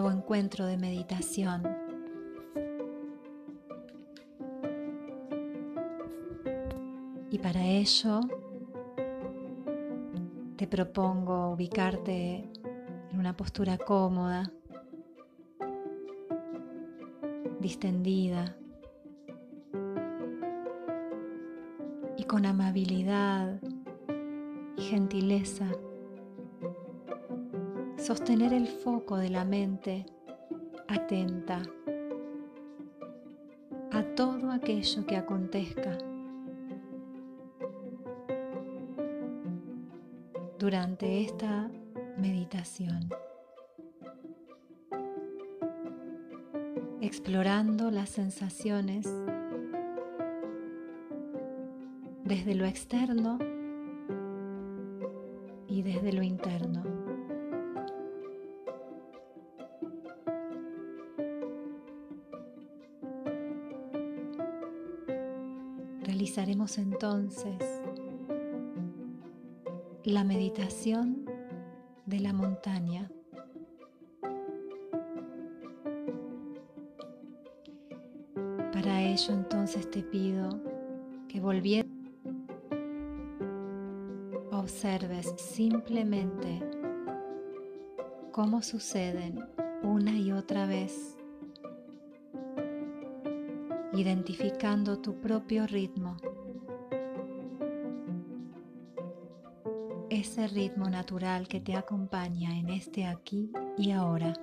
nuevo encuentro de meditación. Y para ello te propongo ubicarte en una postura cómoda, distendida y con amabilidad y gentileza sostener el foco de la mente atenta a todo aquello que acontezca durante esta meditación, explorando las sensaciones desde lo externo y desde lo interno. Realizaremos entonces la meditación de la montaña. Para ello entonces te pido que volvieras observes simplemente cómo suceden una y otra vez identificando tu propio ritmo. Ese ritmo natural que te acompaña en este aquí y ahora.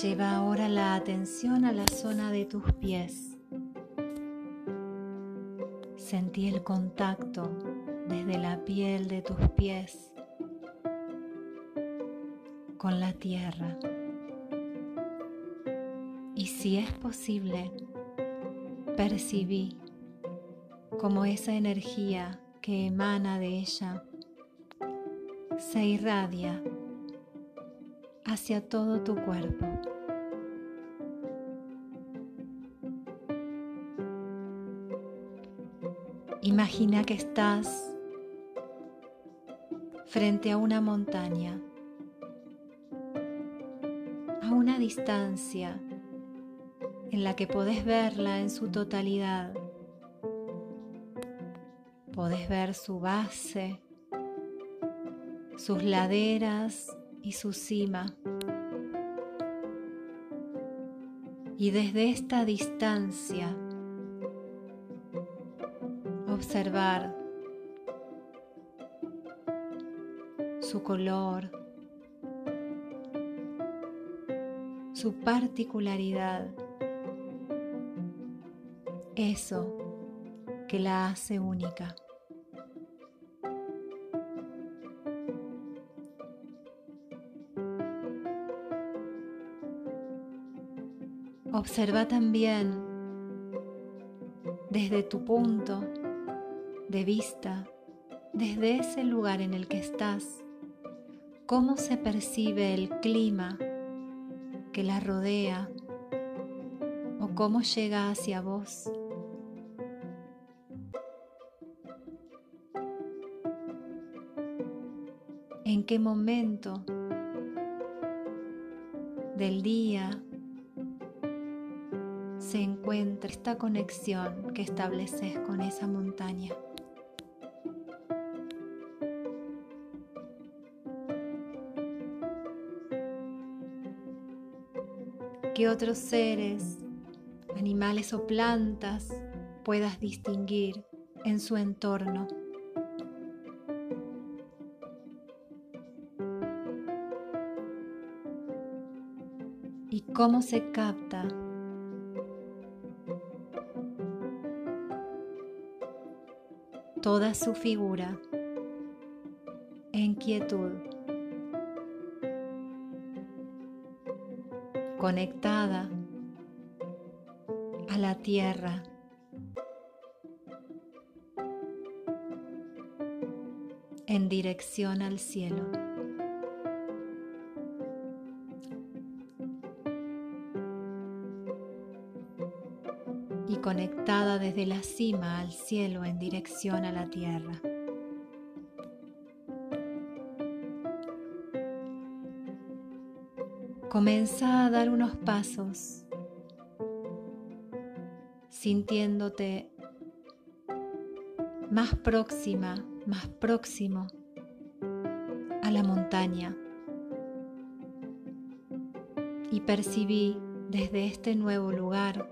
Lleva ahora la atención a la zona de tus pies. Sentí el contacto desde la piel de tus pies con la tierra. Y si es posible, percibí como esa energía que emana de ella se irradia hacia todo tu cuerpo. Imagina que estás frente a una montaña, a una distancia en la que podés verla en su totalidad. Podés ver su base, sus laderas y su cima. Y desde esta distancia observar su color, su particularidad, eso que la hace única. Observa también desde tu punto de vista, desde ese lugar en el que estás, cómo se percibe el clima que la rodea o cómo llega hacia vos. ¿En qué momento del día se encuentra esta conexión que estableces con esa montaña. ¿Qué otros seres, animales o plantas puedas distinguir en su entorno? ¿Y cómo se capta toda su figura en quietud, conectada a la tierra. en dirección al cielo. Desde la cima al cielo en dirección a la tierra. Comienza a dar unos pasos sintiéndote más próxima, más próximo a la montaña. Y percibí desde este nuevo lugar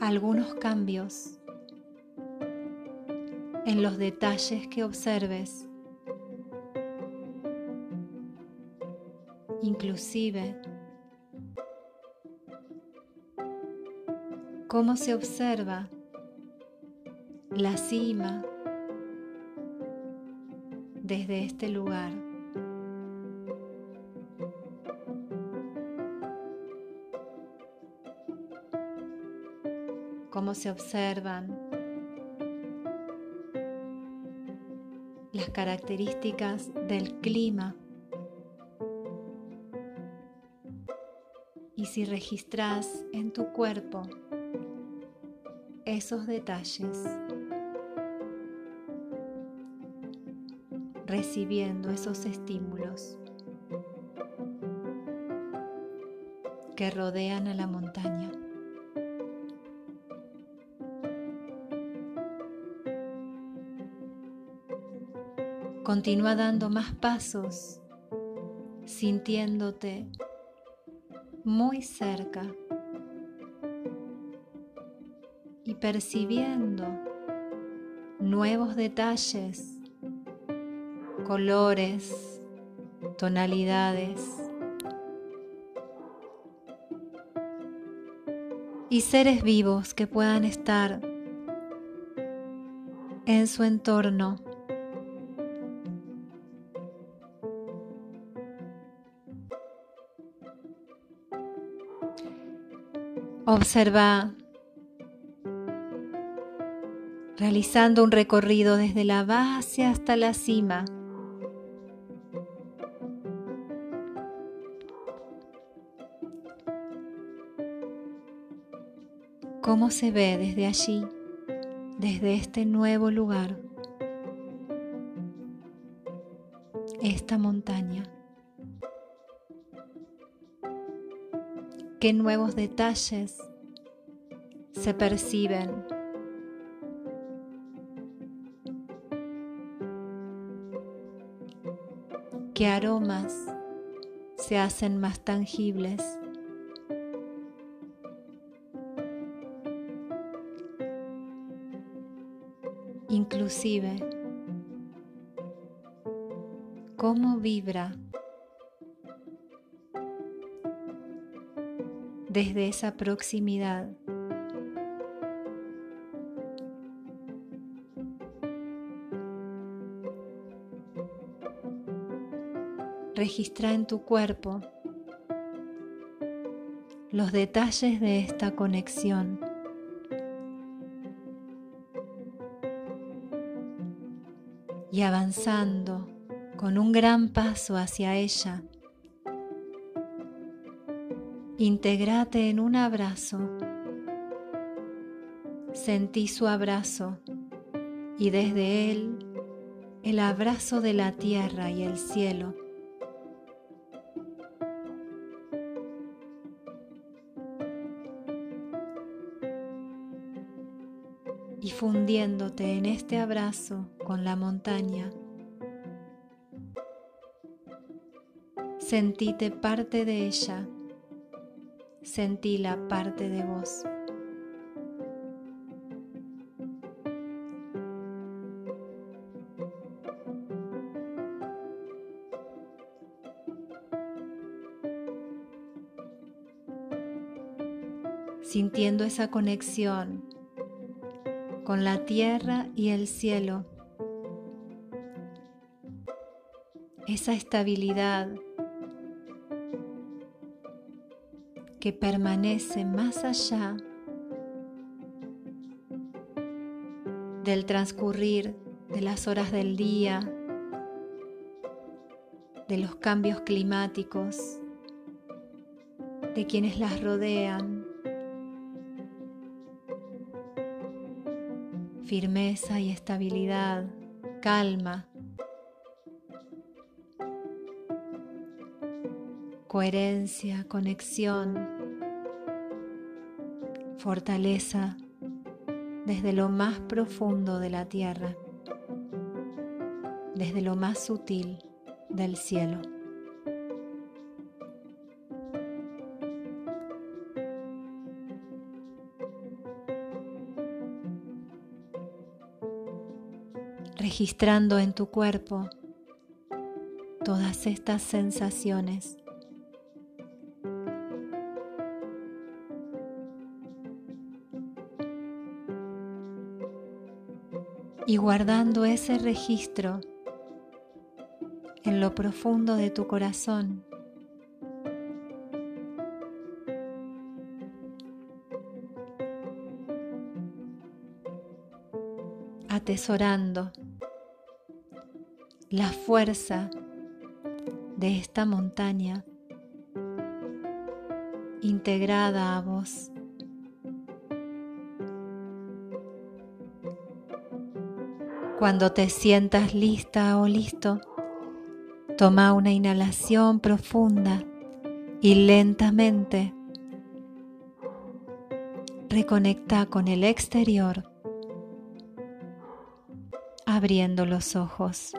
algunos cambios en los detalles que observes inclusive cómo se observa la cima desde este lugar. Se observan las características del clima y si registras en tu cuerpo esos detalles, recibiendo esos estímulos que rodean a la montaña. Continúa dando más pasos, sintiéndote muy cerca y percibiendo nuevos detalles, colores, tonalidades. Y seres vivos que puedan estar en su entorno Observa realizando un recorrido desde la base hasta la cima. ¿Cómo se ve desde allí, desde este nuevo lugar, esta montaña? Qué nuevos detalles se perciben. qué aromas se hacen más tangibles. Inclusive, cómo vibra desde esa proximidad. Registra en tu cuerpo los detalles de esta conexión. Y avanzando con un gran paso hacia ella, Integrate en un abrazo. Sentí su abrazo y desde él el abrazo de la tierra y el cielo. Y fundiéndote en este abrazo con la montaña, sentíte parte de ella sentí la parte de vos. sintiendo esa conexión con la tierra y el cielo. esa estabilidad que permanece más allá del transcurrir de las horas del día, de los cambios climáticos, de quienes las rodean. Firmeza y estabilidad, calma, coherencia, conexión, fortaleza desde lo más profundo de la tierra, desde lo más sutil del cielo. registrando en tu cuerpo todas estas sensaciones y guardando ese registro en lo profundo de tu corazón. atesorando la fuerza de esta montaña integrada a vos. Cuando te sientas lista o listo, toma una inhalación profunda y lentamente reconecta con el exterior, abriendo los ojos.